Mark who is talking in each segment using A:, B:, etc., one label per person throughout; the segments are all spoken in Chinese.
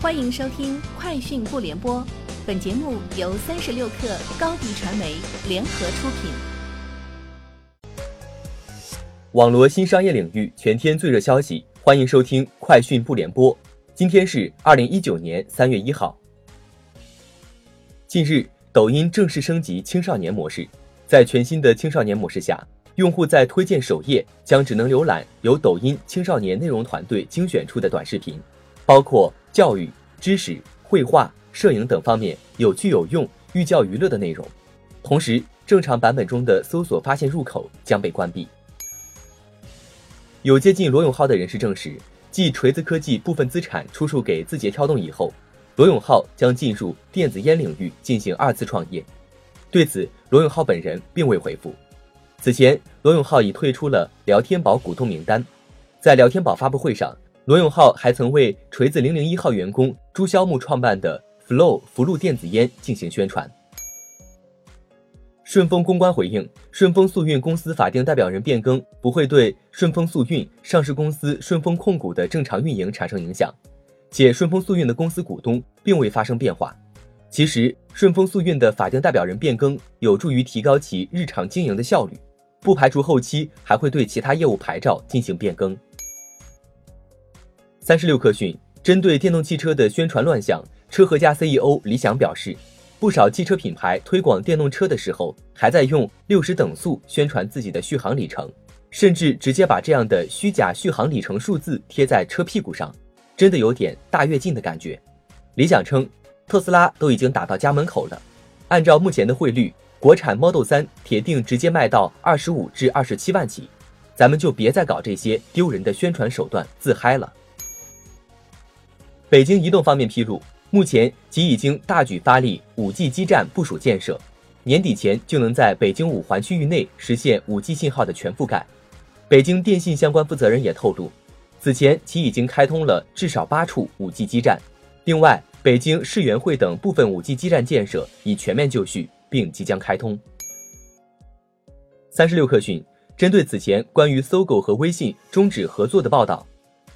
A: 欢迎收听《快讯不联播》，本节目由三十六克高低传媒联合出品。
B: 网罗新商业领域全天最热消息，欢迎收听《快讯不联播》。今天是二零一九年三月一号。近日，抖音正式升级青少年模式，在全新的青少年模式下，用户在推荐首页将只能浏览由抖音青少年内容团队精选出的短视频，包括。教育、知识、绘画、摄影等方面有趣有用、寓教于乐的内容。同时，正常版本中的搜索发现入口将被关闭。有接近罗永浩的人士证实，继锤子科技部分资产出售给字节跳动以后，罗永浩将进入电子烟领域进行二次创业。对此，罗永浩本人并未回复。此前，罗永浩已退出了聊天宝股东名单。在聊天宝发布会上。罗永浩还曾为锤子零零一号员工朱肖木创办的 Flow 福禄电子烟进行宣传。顺丰公关回应，顺丰速运公司法定代表人变更不会对顺丰速运上市公司顺丰控股的正常运营产生影响，且顺丰速运的公司股东并未发生变化。其实，顺丰速运的法定代表人变更有助于提高其日常经营的效率，不排除后期还会对其他业务牌照进行变更。三十六氪讯，针对电动汽车的宣传乱象，车和家 CEO 李想表示，不少汽车品牌推广电动车的时候，还在用六十等速宣传自己的续航里程，甚至直接把这样的虚假续航里程数字贴在车屁股上，真的有点大跃进的感觉。李想称，特斯拉都已经打到家门口了，按照目前的汇率，国产 Model 三铁定直接卖到二十五至二十七万起，咱们就别再搞这些丢人的宣传手段自嗨了。北京移动方面披露，目前其已经大举发力 5G 基站部署建设，年底前就能在北京五环区域内实现 5G 信号的全覆盖。北京电信相关负责人也透露，此前其已经开通了至少八处 5G 基站。另外，北京世园会等部分 5G 基站建设已全面就绪，并即将开通。三十六氪讯，针对此前关于搜狗和微信终止合作的报道，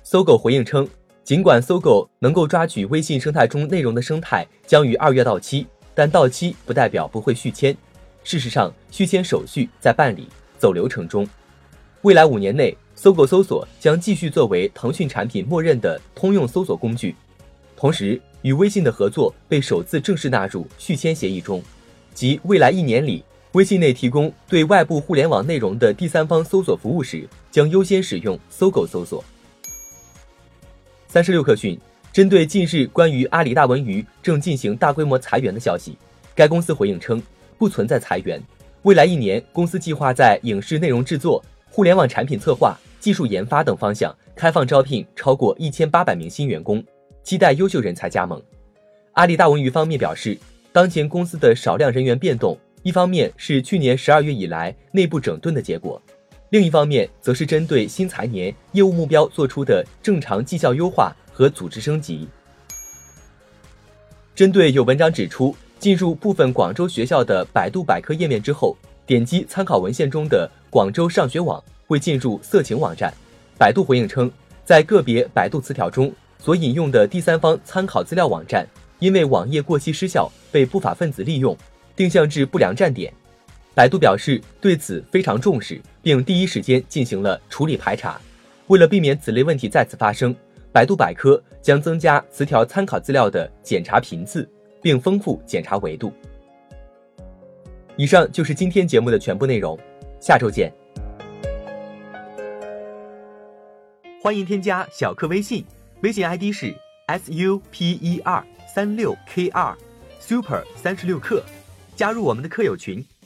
B: 搜狗回应称。尽管搜狗能够抓取微信生态中内容的生态将于二月到期，但到期不代表不会续签。事实上，续签手续在办理，走流程中。未来五年内，搜狗搜索将继续作为腾讯产品默认的通用搜索工具。同时，与微信的合作被首次正式纳入续签协议中，即未来一年里，微信内提供对外部互联网内容的第三方搜索服务时，将优先使用搜狗搜索。三十六氪讯，针对近日关于阿里大文娱正进行大规模裁员的消息，该公司回应称不存在裁员。未来一年，公司计划在影视内容制作、互联网产品策划、技术研发等方向开放招聘超过一千八百名新员工，期待优秀人才加盟。阿里大文娱方面表示，当前公司的少量人员变动，一方面是去年十二月以来内部整顿的结果。另一方面，则是针对新财年业务目标做出的正常绩效优化和组织升级。针对有文章指出，进入部分广州学校的百度百科页面之后，点击参考文献中的广州上学网会进入色情网站，百度回应称，在个别百度词条中所引用的第三方参考资料网站，因为网页过期失效被不法分子利用，定向至不良站点。百度表示对此非常重视，并第一时间进行了处理排查。为了避免此类问题再次发生，百度百科将增加词条参考资料的检查频次，并丰富检查维度。以上就是今天节目的全部内容，下周见。欢迎添加小课微信，微信 ID 是 s u p e r 三六 k 二 super 三十六课，加入我们的课友群。